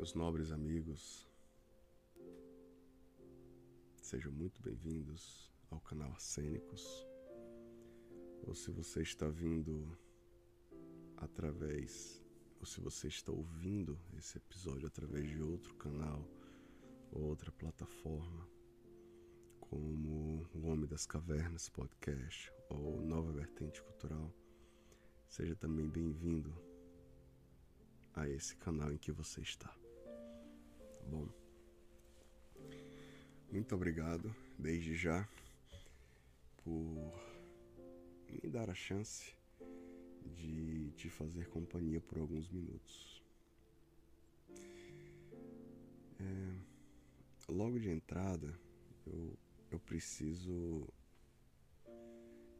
Meus nobres amigos, sejam muito bem-vindos ao canal Arcênicos. Ou se você está vindo através, ou se você está ouvindo esse episódio através de outro canal ou outra plataforma, como o Homem das Cavernas Podcast ou Nova Vertente Cultural, seja também bem-vindo a esse canal em que você está. Bom? Muito obrigado desde já por me dar a chance de te fazer companhia por alguns minutos. É, logo de entrada, eu, eu preciso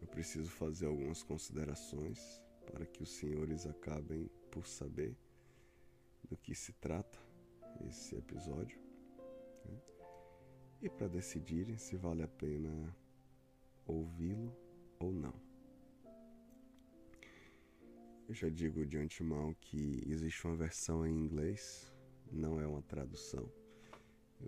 eu preciso fazer algumas considerações para que os senhores acabem por saber do que se trata esse episódio né? e para decidirem se vale a pena ouvi-lo ou não. Eu já digo de antemão que existe uma versão em inglês, não é uma tradução.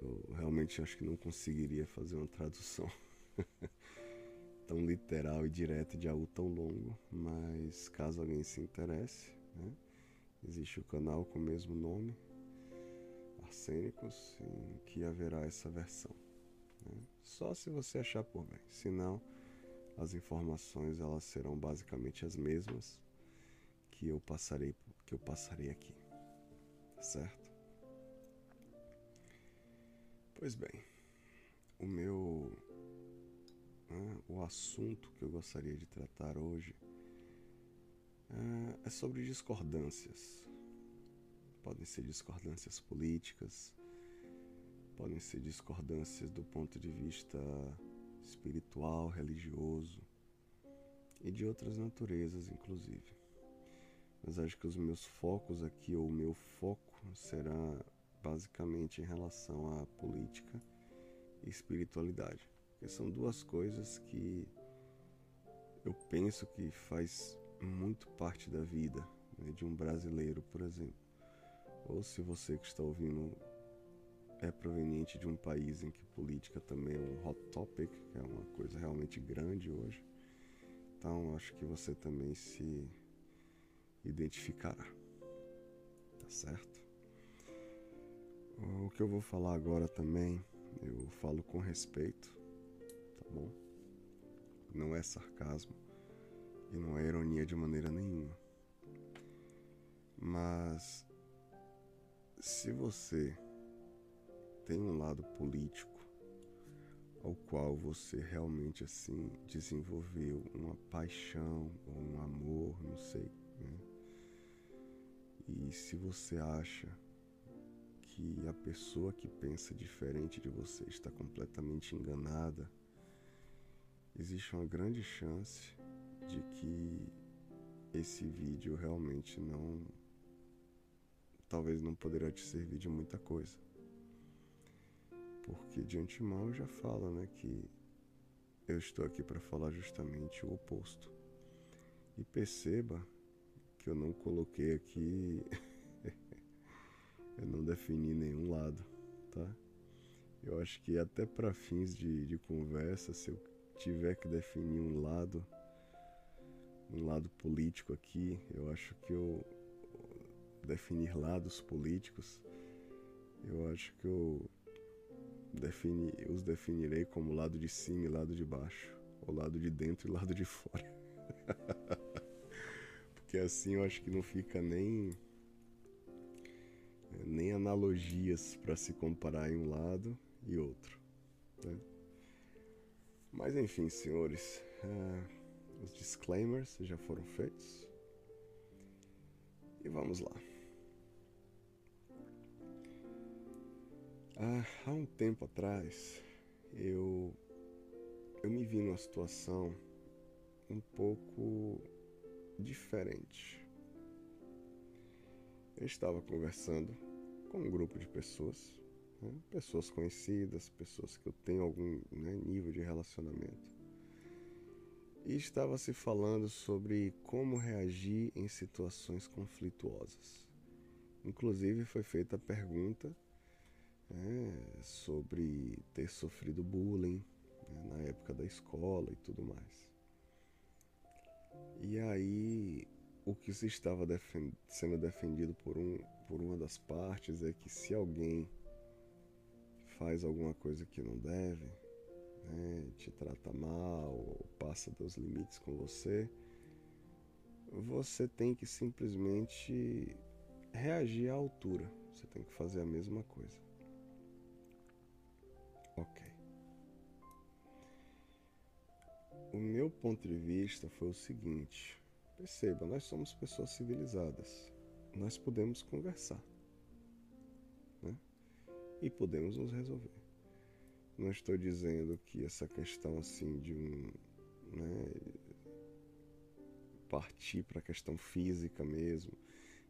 Eu realmente acho que não conseguiria fazer uma tradução tão literal e direta de algo tão longo, mas caso alguém se interesse, né? Existe o canal com o mesmo nome, Arsênicos, que haverá essa versão. Né? Só se você achar por bem. Senão, as informações elas serão basicamente as mesmas que eu passarei, que eu passarei aqui. Certo? Pois bem, o meu né, o assunto que eu gostaria de tratar hoje é sobre discordâncias. Podem ser discordâncias políticas, podem ser discordâncias do ponto de vista espiritual, religioso e de outras naturezas, inclusive. Mas acho que os meus focos aqui, ou o meu foco, será basicamente em relação à política e espiritualidade, que são duas coisas que eu penso que faz muito parte da vida né, de um brasileiro, por exemplo. Ou se você que está ouvindo é proveniente de um país em que política também é um hot topic, que é uma coisa realmente grande hoje. Então acho que você também se identificará. Tá certo? O que eu vou falar agora também, eu falo com respeito, tá bom? Não é sarcasmo e não é ironia de maneira nenhuma. Mas se você tem um lado político ao qual você realmente assim desenvolveu uma paixão ou um amor, não sei, né? E se você acha que a pessoa que pensa diferente de você está completamente enganada, existe uma grande chance de que esse vídeo realmente não. Talvez não poderá te servir de muita coisa. Porque de antemão já falo, né, que eu estou aqui para falar justamente o oposto. E perceba que eu não coloquei aqui. eu não defini nenhum lado, tá? Eu acho que até para fins de, de conversa, se eu tiver que definir um lado, um lado político aqui, eu acho que eu definir lados políticos, eu acho que eu defini, os definirei como lado de cima e lado de baixo, ou lado de dentro e lado de fora. Porque assim eu acho que não fica nem nem analogias para se comparar em um lado e outro. Né? Mas enfim, senhores. Uh os disclaimers já foram feitos. E vamos lá. Ah, há um tempo atrás, eu, eu me vi numa situação um pouco diferente. Eu estava conversando com um grupo de pessoas, né? pessoas conhecidas, pessoas que eu tenho algum né, nível de relacionamento e estava se falando sobre como reagir em situações conflituosas. Inclusive foi feita a pergunta é, sobre ter sofrido bullying né, na época da escola e tudo mais. E aí o que se estava defend sendo defendido por, um, por uma das partes é que se alguém faz alguma coisa que não deve, né, te trata mal ou passa dos limites com você, você tem que simplesmente reagir à altura. Você tem que fazer a mesma coisa. O meu ponto de vista foi o seguinte: perceba, nós somos pessoas civilizadas. Nós podemos conversar. Né? E podemos nos resolver. Não estou dizendo que essa questão assim de um. Né, partir para a questão física mesmo,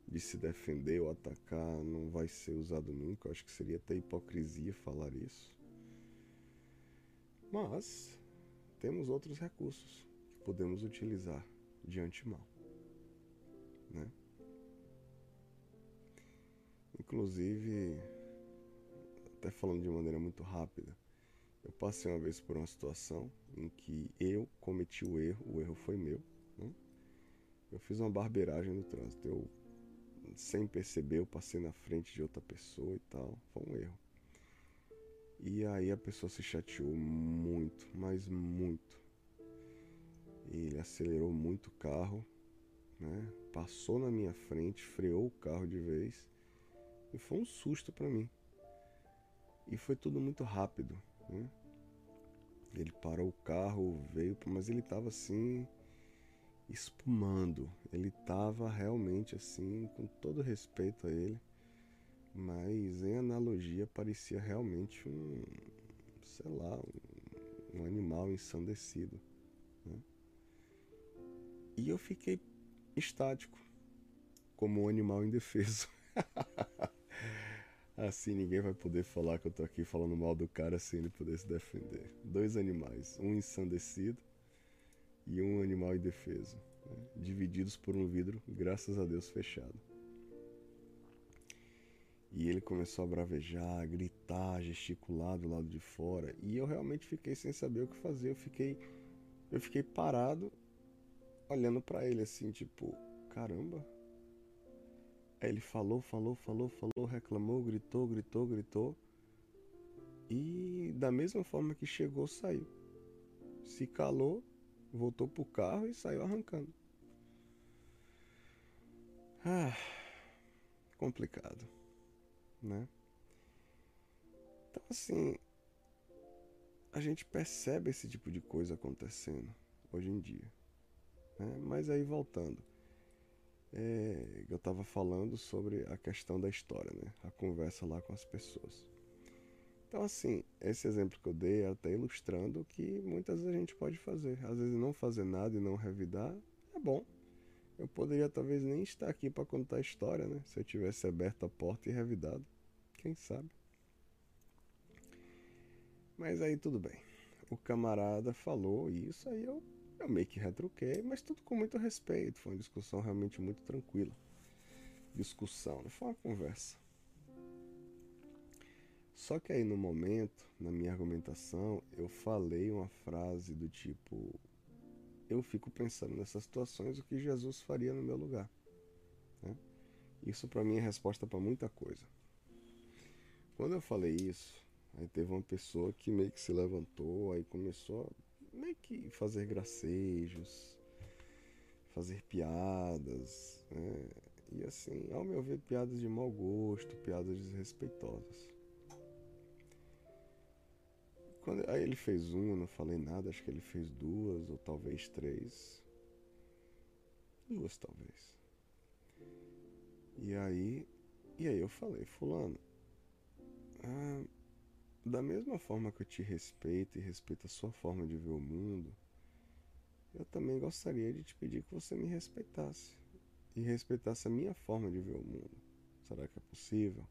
de se defender ou atacar, não vai ser usado nunca. Eu acho que seria até hipocrisia falar isso. Mas temos outros recursos que podemos utilizar de antemão. Né? Inclusive, até falando de maneira muito rápida, eu passei uma vez por uma situação em que eu cometi o erro, o erro foi meu. Né? Eu fiz uma barbeiragem no trânsito. Eu, sem perceber, eu passei na frente de outra pessoa e tal. Foi um erro. E aí a pessoa se chateou muito, mas muito. E ele acelerou muito o carro, né? Passou na minha frente, freou o carro de vez. E foi um susto para mim. E foi tudo muito rápido. Né? Ele parou o carro, veio, mas ele estava assim espumando. Ele estava realmente assim, com todo respeito a ele, mas em analogia parecia realmente um, sei lá, um, um animal ensandecido. Né? E eu fiquei estático, como um animal indefeso. assim ninguém vai poder falar que eu tô aqui falando mal do cara sem ele poder se defender. Dois animais, um ensandecido e um animal indefeso, né? divididos por um vidro, graças a Deus, fechado. E ele começou a bravejar, a gritar, a gesticular do lado de fora, e eu realmente fiquei sem saber o que fazer. Eu fiquei, eu fiquei parado, olhando para ele assim, tipo, caramba. Aí ele falou, falou, falou, falou, reclamou, gritou, gritou, gritou. E da mesma forma que chegou, saiu. Se calou, voltou pro carro e saiu arrancando. Ah, complicado, né? Então assim, a gente percebe esse tipo de coisa acontecendo hoje em dia. Né? Mas aí voltando, é, eu estava falando sobre a questão da história, né? A conversa lá com as pessoas. Então, assim, esse exemplo que eu dei é até ilustrando que muitas vezes a gente pode fazer. Às vezes, não fazer nada e não revidar é bom. Eu poderia talvez nem estar aqui para contar a história, né? Se eu tivesse aberto a porta e revidado. Quem sabe? Mas aí tudo bem. O camarada falou isso, aí eu, eu meio que retruquei, mas tudo com muito respeito. Foi uma discussão realmente muito tranquila. Discussão, não foi uma conversa. Só que aí no momento, na minha argumentação, eu falei uma frase do tipo: Eu fico pensando nessas situações o que Jesus faria no meu lugar. Né? Isso para mim é resposta para muita coisa. Quando eu falei isso, aí teve uma pessoa que meio que se levantou, aí começou a meio que fazer gracejos, fazer piadas, né? e assim, ao meu ver, piadas de mau gosto, piadas desrespeitosas. Quando, aí ele fez uma, não falei nada, acho que ele fez duas ou talvez três. Duas talvez. E aí, e aí eu falei, fulano, ah, da mesma forma que eu te respeito e respeito a sua forma de ver o mundo, eu também gostaria de te pedir que você me respeitasse e respeitasse a minha forma de ver o mundo. Será que é possível?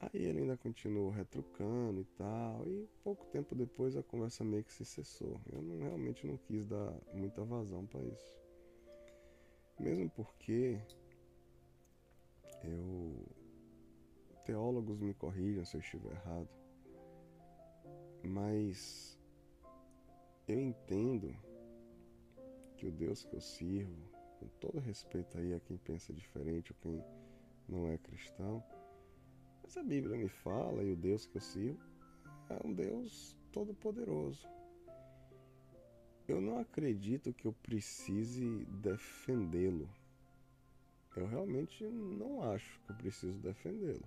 Aí ele ainda continuou retrucando e tal, e pouco tempo depois a conversa meio que se cessou. Eu não, realmente não quis dar muita vazão para isso. Mesmo porque teólogos me corrijam se eu estiver errado, mas eu entendo que o Deus que eu sirvo, com todo respeito aí a quem pensa diferente ou quem não é cristão, mas a Bíblia me fala e o Deus que eu sirvo é um Deus todo-poderoso. Eu não acredito que eu precise defendê-lo. Eu realmente não acho que eu preciso defendê-lo.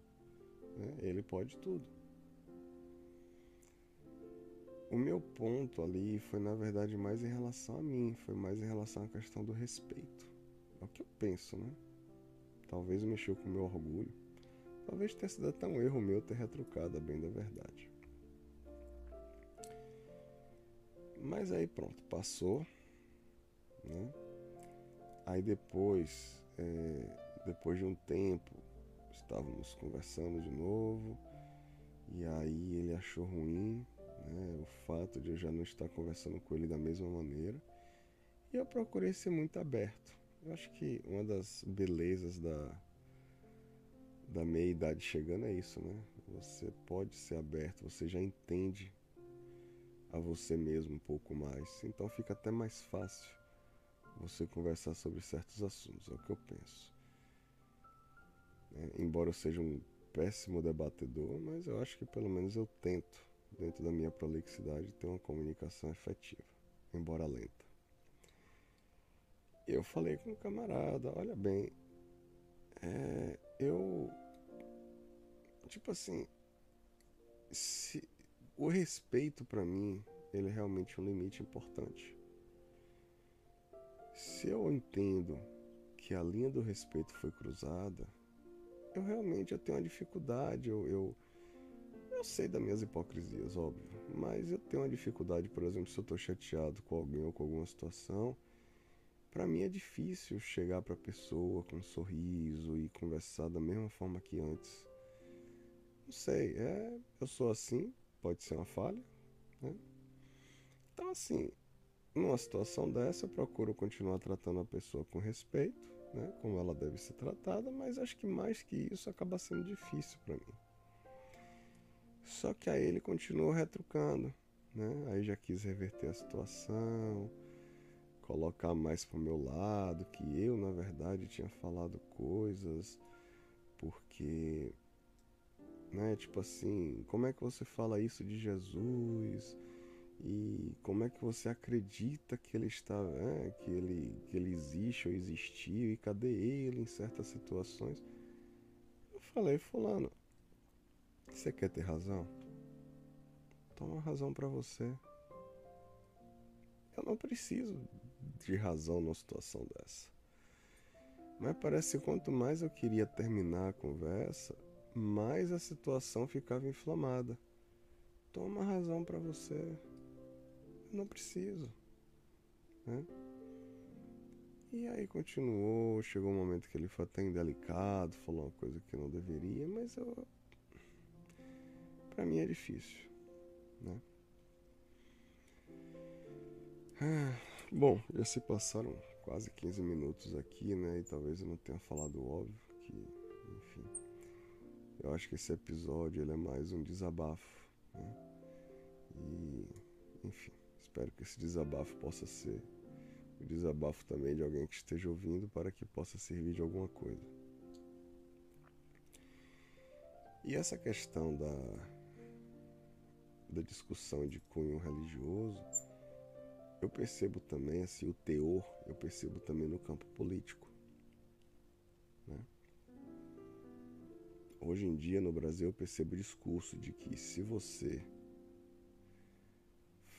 Né? Ele pode tudo. O meu ponto ali foi, na verdade, mais em relação a mim, foi mais em relação à questão do respeito. É o que eu penso, né? Talvez mexeu com o meu orgulho. Talvez tenha sido até um erro meu ter retrucado a bem da verdade. Mas aí pronto, passou. Né? Aí depois, é, depois de um tempo, estávamos conversando de novo. E aí ele achou ruim né, o fato de eu já não estar conversando com ele da mesma maneira. E eu procurei ser muito aberto. Eu acho que uma das belezas da, da meia idade chegando é isso, né? Você pode ser aberto, você já entende a você mesmo um pouco mais. Então fica até mais fácil você conversar sobre certos assuntos, é o que eu penso. É, embora eu seja um péssimo debatedor, mas eu acho que pelo menos eu tento, dentro da minha prolixidade, ter uma comunicação efetiva, embora lenta. Eu falei com um camarada, olha bem, é, eu. Tipo assim, se, o respeito para mim, ele é realmente um limite importante. Se eu entendo que a linha do respeito foi cruzada, eu realmente eu tenho uma dificuldade, eu, eu, eu sei das minhas hipocrisias, óbvio, mas eu tenho uma dificuldade, por exemplo, se eu estou chateado com alguém ou com alguma situação, para mim é difícil chegar para a pessoa com um sorriso e conversar da mesma forma que antes. Não sei, é, eu sou assim, pode ser uma falha. Né? Então, assim, numa situação dessa, eu procuro continuar tratando a pessoa com respeito, né? como ela deve ser tratada, mas acho que mais que isso acaba sendo difícil para mim. Só que aí ele continuou retrucando, né? Aí já quis reverter a situação, colocar mais pro meu lado, que eu, na verdade, tinha falado coisas porque né? Tipo assim, como é que você fala isso de Jesus? E como é que você acredita que ele está, né? que ele que ele existe ou existiu e cadê ele em certas situações? Eu falei, fulano, você quer ter razão? Toma razão para você. Eu não preciso de razão numa situação dessa. Mas parece que quanto mais eu queria terminar a conversa, mais a situação ficava inflamada. Toma razão para você. Eu não preciso. Né? E aí continuou, chegou um momento que ele foi até indelicado, falou uma coisa que não deveria, mas eu. Pra mim é difícil. Né? Ah, bom, já se passaram quase 15 minutos aqui, né? E talvez eu não tenha falado óbvio que, enfim. Eu acho que esse episódio ele é mais um desabafo. Né? E, enfim, espero que esse desabafo possa ser o desabafo também de alguém que esteja ouvindo para que possa servir de alguma coisa. E essa questão da, da discussão de cunho religioso, eu percebo também, assim, o teor, eu percebo também no campo político. Hoje em dia no Brasil eu percebo o discurso de que se você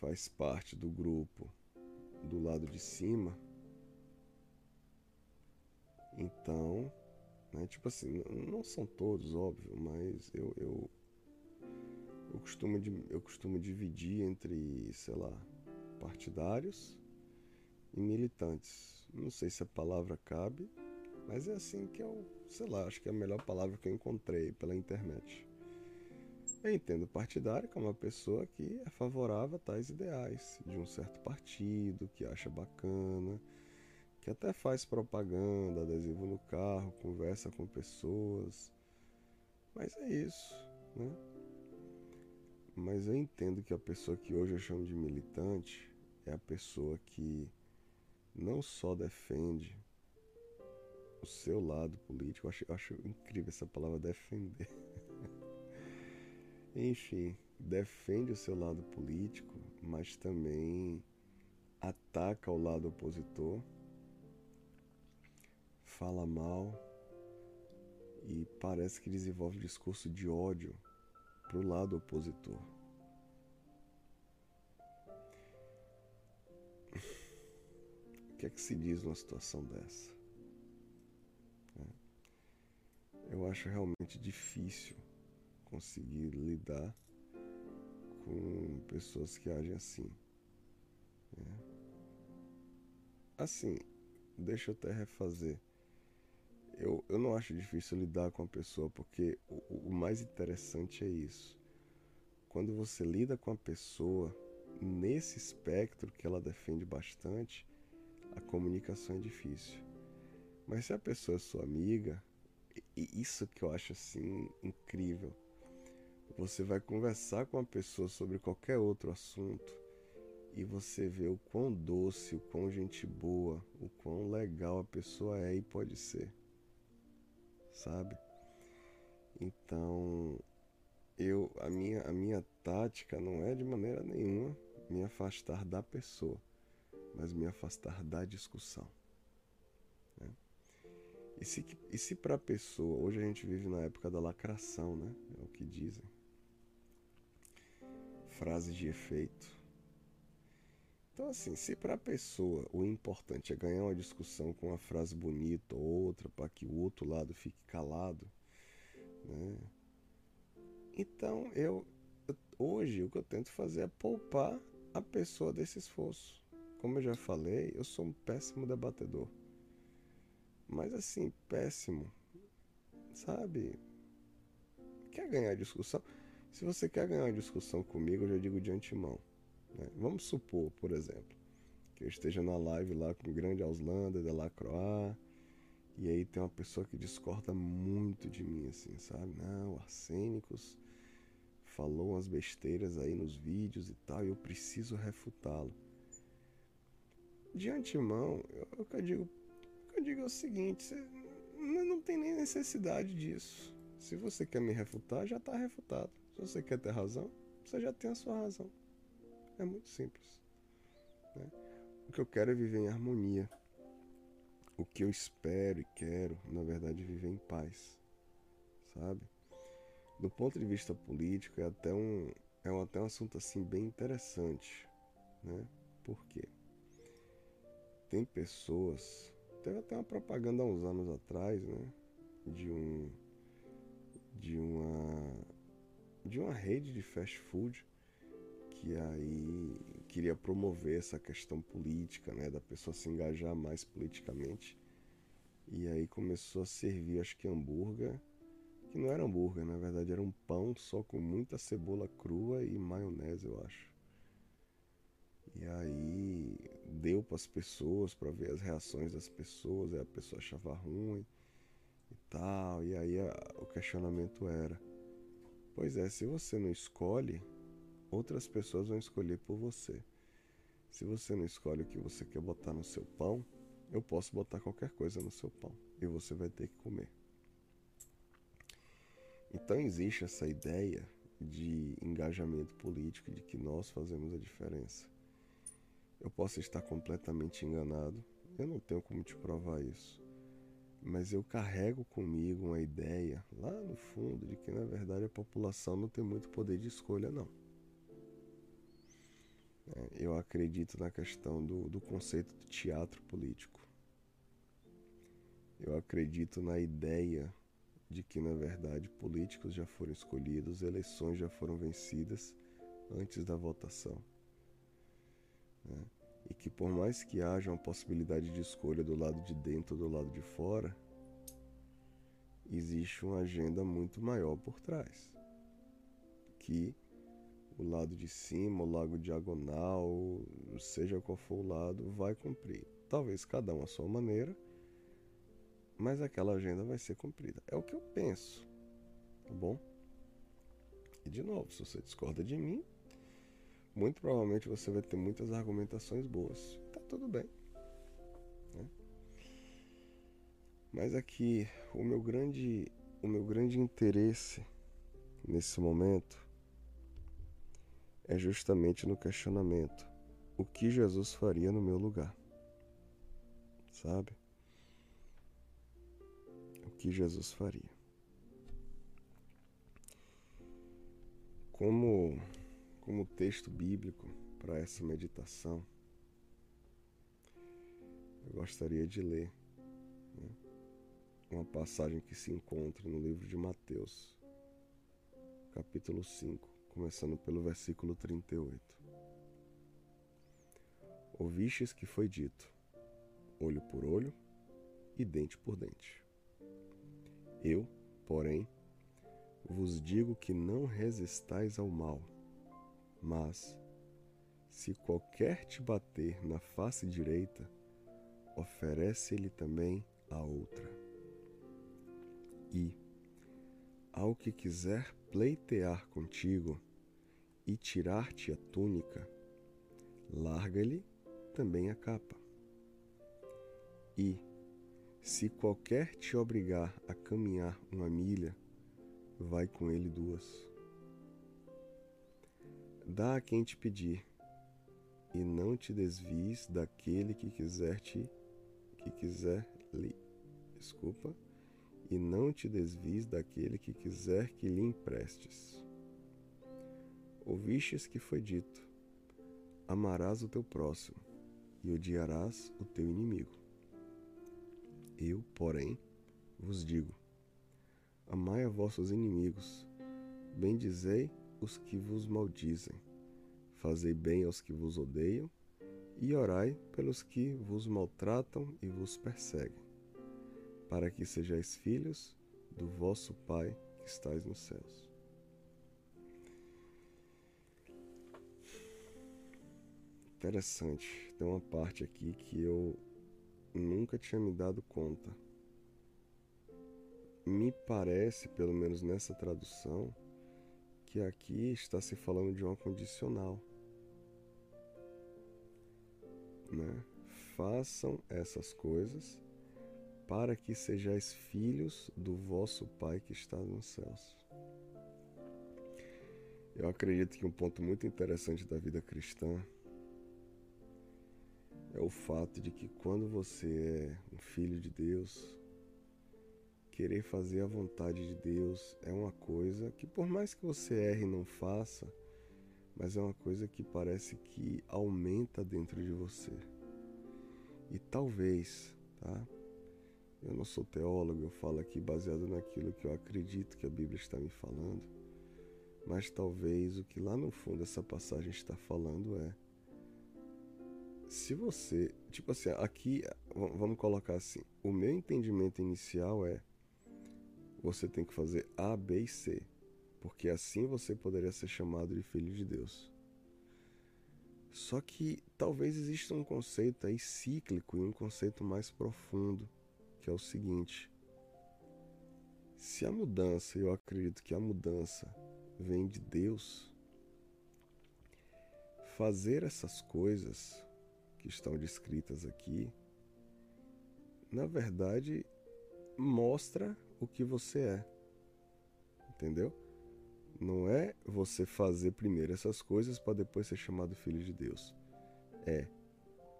faz parte do grupo do lado de cima, então, né, tipo assim, não são todos, óbvio, mas eu, eu, eu, costumo, eu costumo dividir entre, sei lá, partidários e militantes. Não sei se a palavra cabe, mas é assim que eu, sei lá, acho que é a melhor palavra que eu encontrei pela internet. Eu entendo partidário como uma pessoa que é favorável a tais ideais de um certo partido, que acha bacana, que até faz propaganda, adesivo no carro, conversa com pessoas, Mas é isso, né? Mas eu entendo que a pessoa que hoje eu chamo de militante é a pessoa que não só defende o seu lado político, eu acho, eu acho incrível essa palavra defender. Enfim, defende o seu lado político, mas também ataca o lado opositor, fala mal e parece que desenvolve discurso de ódio para o lado opositor. Que é que se diz numa situação dessa? É. Eu acho realmente difícil conseguir lidar com pessoas que agem assim. Né? Assim, deixa eu até refazer. Eu, eu não acho difícil lidar com a pessoa, porque o, o mais interessante é isso. Quando você lida com a pessoa nesse espectro que ela defende bastante, a comunicação é difícil. Mas se a pessoa é sua amiga, e isso que eu acho assim incrível você vai conversar com a pessoa sobre qualquer outro assunto e você vê o quão doce, o quão gente boa, o quão legal a pessoa é e pode ser. Sabe? Então, eu a minha a minha tática não é de maneira nenhuma me afastar da pessoa, mas me afastar da discussão. Né? E se, e se para a pessoa, hoje a gente vive na época da lacração, né? É o que dizem frase de efeito. Então, assim, se para a pessoa o importante é ganhar uma discussão com uma frase bonita ou outra para que o outro lado fique calado, né? Então, eu, hoje o que eu tento fazer é poupar a pessoa desse esforço. Como eu já falei, eu sou um péssimo debatedor. Mas assim, péssimo. Sabe? Quer ganhar discussão? Se você quer ganhar uma discussão comigo, eu já digo de antemão. Né? Vamos supor, por exemplo, que eu esteja na live lá com o grande Auslanda, de Lacroix, e aí tem uma pessoa que discorda muito de mim, assim, sabe? Não, Arsênicos falou umas besteiras aí nos vídeos e tal, e eu preciso refutá-lo. De antemão, eu, eu digo, eu digo é o seguinte, você não tem nem necessidade disso. Se você quer me refutar, já está refutado. Se você quer ter razão, você já tem a sua razão. É muito simples. Né? O que eu quero é viver em harmonia. O que eu espero e quero, na verdade, é viver em paz. Sabe? Do ponto de vista político, é até um, é até um assunto assim bem interessante. Né? Por quê? Tem pessoas. Teve até uma propaganda há uns anos atrás, né? De um. De uma de uma rede de fast food que aí queria promover essa questão política, né, da pessoa se engajar mais politicamente. E aí começou a servir, acho que hambúrguer, que não era hambúrguer, na verdade era um pão só com muita cebola crua e maionese, eu acho. E aí deu para as pessoas para ver as reações das pessoas, a pessoa achava ruim e tal. E aí a, o questionamento era: Pois é, se você não escolhe, outras pessoas vão escolher por você. Se você não escolhe o que você quer botar no seu pão, eu posso botar qualquer coisa no seu pão e você vai ter que comer. Então existe essa ideia de engajamento político, de que nós fazemos a diferença. Eu posso estar completamente enganado, eu não tenho como te provar isso mas eu carrego comigo uma ideia lá no fundo de que na verdade a população não tem muito poder de escolha, não. É, eu acredito na questão do, do conceito do teatro político. Eu acredito na ideia de que na verdade políticos já foram escolhidos, eleições já foram vencidas antes da votação. Né? e que por mais que haja uma possibilidade de escolha do lado de dentro ou do lado de fora, existe uma agenda muito maior por trás, que o lado de cima, o lado diagonal, seja qual for o lado, vai cumprir. Talvez cada um à sua maneira, mas aquela agenda vai ser cumprida. É o que eu penso. Tá bom? E de novo, se você discorda de mim, muito provavelmente você vai ter muitas argumentações boas. Tá tudo bem. Né? Mas aqui o meu grande o meu grande interesse nesse momento é justamente no questionamento: o que Jesus faria no meu lugar? Sabe? O que Jesus faria? Como como texto bíblico para essa meditação, eu gostaria de ler né, uma passagem que se encontra no livro de Mateus, capítulo 5, começando pelo versículo 38. Ouvistes que foi dito, olho por olho e dente por dente. Eu, porém, vos digo que não resistais ao mal mas, se qualquer te bater na face direita, oferece-lhe também a outra. E, ao que quiser pleitear contigo e tirar-te a túnica, larga-lhe também a capa. E, se qualquer te obrigar a caminhar uma milha, vai com ele duas. Dá a quem te pedir, e não te desvies daquele que quiser te que quiser lhe desculpa, e não te desvies daquele que quiser que lhe emprestes. Ouvistes que foi dito: Amarás o teu próximo e odiarás o teu inimigo. Eu, porém, vos digo: Amai a vossos inimigos, bendizei os que vos maldizem, fazei bem aos que vos odeiam, e orai pelos que vos maltratam e vos perseguem, para que sejais filhos do vosso Pai que estais nos céus. Interessante, tem uma parte aqui que eu nunca tinha me dado conta. Me parece, pelo menos nessa tradução, que aqui está se falando de uma condicional. Né? Façam essas coisas para que sejais filhos do vosso Pai que está nos céus. Eu acredito que um ponto muito interessante da vida cristã é o fato de que quando você é um filho de Deus, querer fazer a vontade de Deus é uma coisa que, por mais que você erre e não faça, mas é uma coisa que parece que aumenta dentro de você. E talvez, tá? Eu não sou teólogo, eu falo aqui baseado naquilo que eu acredito que a Bíblia está me falando. Mas talvez o que lá no fundo essa passagem está falando é se você, tipo assim, aqui vamos colocar assim, o meu entendimento inicial é você tem que fazer A, B e C, porque assim você poderia ser chamado de filho de Deus. Só que talvez exista um conceito aí cíclico e um conceito mais profundo, que é o seguinte: se a mudança, eu acredito que a mudança vem de Deus, fazer essas coisas que estão descritas aqui, na verdade, mostra o que você é. Entendeu? Não é você fazer primeiro essas coisas para depois ser chamado filho de Deus. É,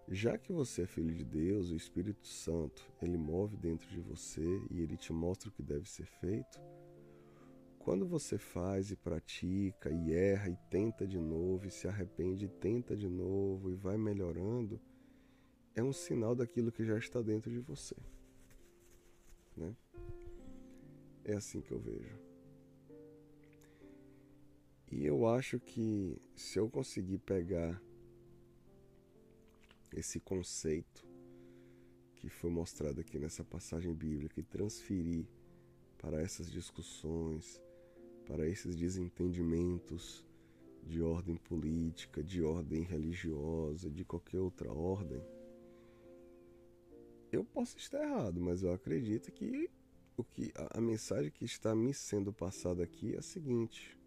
já que você é filho de Deus, o Espírito Santo, ele move dentro de você e ele te mostra o que deve ser feito. Quando você faz e pratica e erra e tenta de novo e se arrepende e tenta de novo e vai melhorando, é um sinal daquilo que já está dentro de você. Né? É assim que eu vejo. E eu acho que se eu conseguir pegar esse conceito que foi mostrado aqui nessa passagem bíblica e transferir para essas discussões, para esses desentendimentos de ordem política, de ordem religiosa, de qualquer outra ordem, eu posso estar errado, mas eu acredito que o que a, a mensagem que está me sendo passada aqui é a seguinte: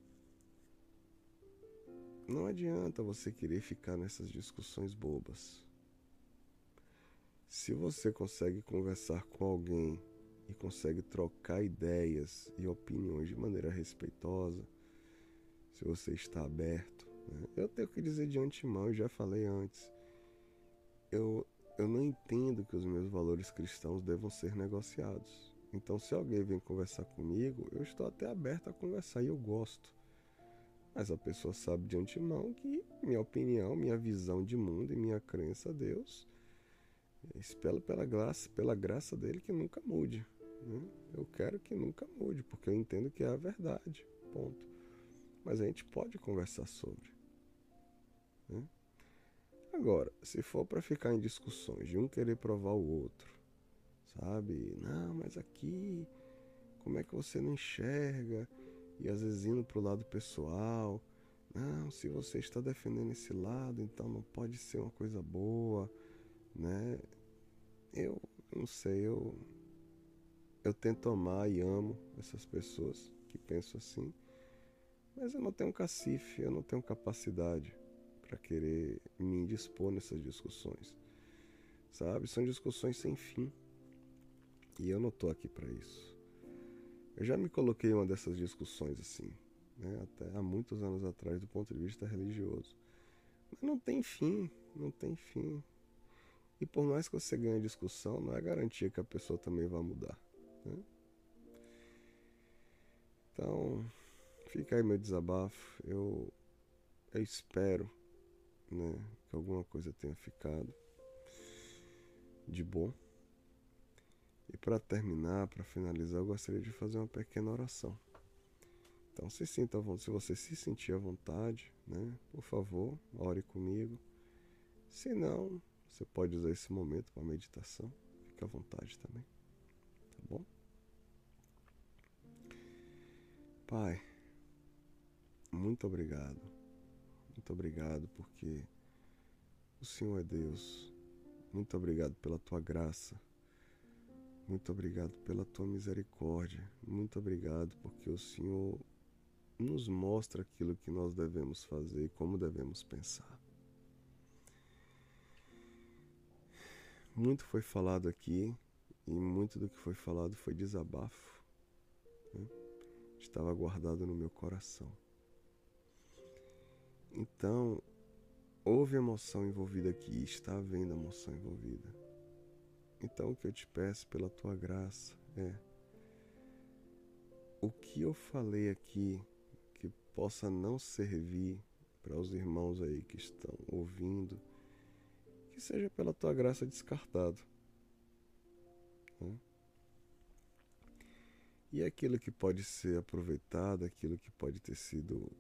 não adianta você querer ficar nessas discussões bobas. Se você consegue conversar com alguém e consegue trocar ideias e opiniões de maneira respeitosa, se você está aberto, né? eu tenho que dizer de antemão, eu já falei antes, eu, eu não entendo que os meus valores cristãos devam ser negociados. Então, se alguém vem conversar comigo, eu estou até aberto a conversar e eu gosto. Mas a pessoa sabe de antemão que minha opinião, minha visão de mundo e minha crença a Deus, espero pela graça, pela graça dele que nunca mude. Né? Eu quero que nunca mude, porque eu entendo que é a verdade. Ponto. Mas a gente pode conversar sobre. Né? Agora, se for para ficar em discussões de um querer provar o outro, sabe? Não, mas aqui, como é que você não enxerga? e às vezes indo para o lado pessoal. Não, se você está defendendo esse lado, então não pode ser uma coisa boa, né? Eu não sei, eu eu tento amar e amo essas pessoas que pensam assim, mas eu não tenho cacife, eu não tenho capacidade para querer me indispor nessas discussões, sabe? São discussões sem fim e eu não tô aqui para isso. Eu já me coloquei em uma dessas discussões assim, né, até há muitos anos atrás, do ponto de vista religioso. Mas não tem fim, não tem fim. E por mais que você ganhe discussão, não é garantia que a pessoa também vai mudar. Né? Então, fica aí meu desabafo. Eu, eu espero né, que alguma coisa tenha ficado de bom. E para terminar, para finalizar, eu gostaria de fazer uma pequena oração. Então, se sinta, se você se sentir à vontade, né, por favor, ore comigo. Se não, você pode usar esse momento para meditação. Fique à vontade também. Tá bom? Pai, muito obrigado. Muito obrigado porque o Senhor é Deus. Muito obrigado pela tua graça muito obrigado pela tua misericórdia. Muito obrigado porque o Senhor nos mostra aquilo que nós devemos fazer e como devemos pensar. Muito foi falado aqui e muito do que foi falado foi desabafo. Né? Estava guardado no meu coração. Então, houve emoção envolvida aqui, está havendo emoção envolvida. Então o que eu te peço pela tua graça é o que eu falei aqui que possa não servir para os irmãos aí que estão ouvindo, que seja pela tua graça descartado. Né? E aquilo que pode ser aproveitado, aquilo que pode ter sido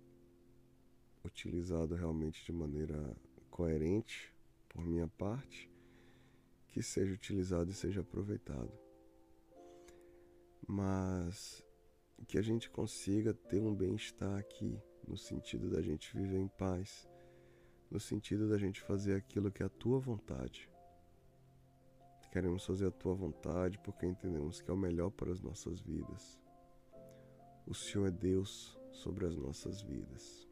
utilizado realmente de maneira coerente por minha parte, que seja utilizado e seja aproveitado. Mas que a gente consiga ter um bem-estar aqui, no sentido da gente viver em paz, no sentido da gente fazer aquilo que é a tua vontade. Queremos fazer a tua vontade porque entendemos que é o melhor para as nossas vidas. O Senhor é Deus sobre as nossas vidas.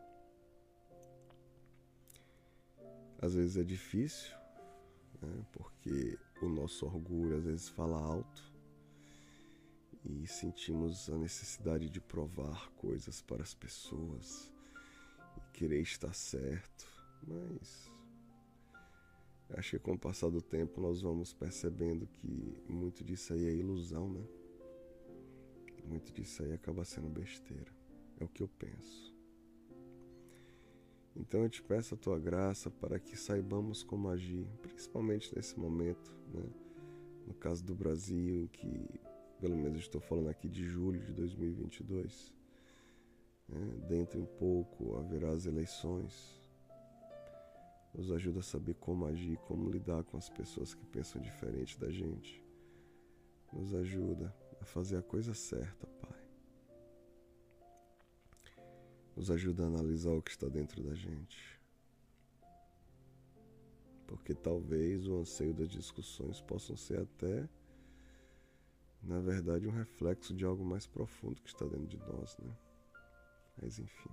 Às vezes é difícil, né? porque o nosso orgulho às vezes fala alto e sentimos a necessidade de provar coisas para as pessoas e querer estar certo, mas acho que com o passar do tempo nós vamos percebendo que muito disso aí é ilusão, né? Muito disso aí acaba sendo besteira. É o que eu penso. Então eu te peço a tua graça para que saibamos como agir, principalmente nesse momento, né? no caso do Brasil, em que, pelo menos estou falando aqui de julho de 2022, né? dentro em pouco haverá as eleições. Nos ajuda a saber como agir, como lidar com as pessoas que pensam diferente da gente. Nos ajuda a fazer a coisa certa, Pai nos ajuda a analisar o que está dentro da gente. Porque talvez o anseio das discussões possam ser até na verdade, um reflexo de algo mais profundo que está dentro de nós, né? Mas enfim.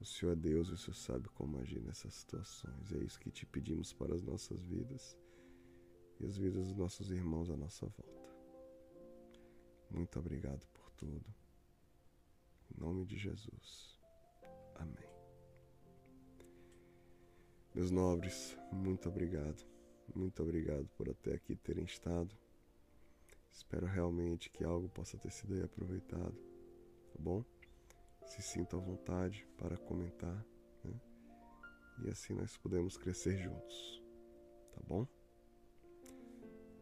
O Senhor é Deus e o Senhor sabe como agir nessas situações. É isso que te pedimos para as nossas vidas e as vidas dos nossos irmãos à nossa volta. Muito obrigado por tudo. Nome de Jesus. Amém. Meus nobres, muito obrigado. Muito obrigado por até aqui terem estado. Espero realmente que algo possa ter sido aproveitado, tá bom? Se sinta à vontade para comentar, né? E assim nós podemos crescer juntos, tá bom?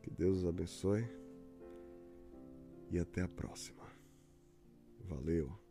Que Deus os abençoe e até a próxima. Valeu!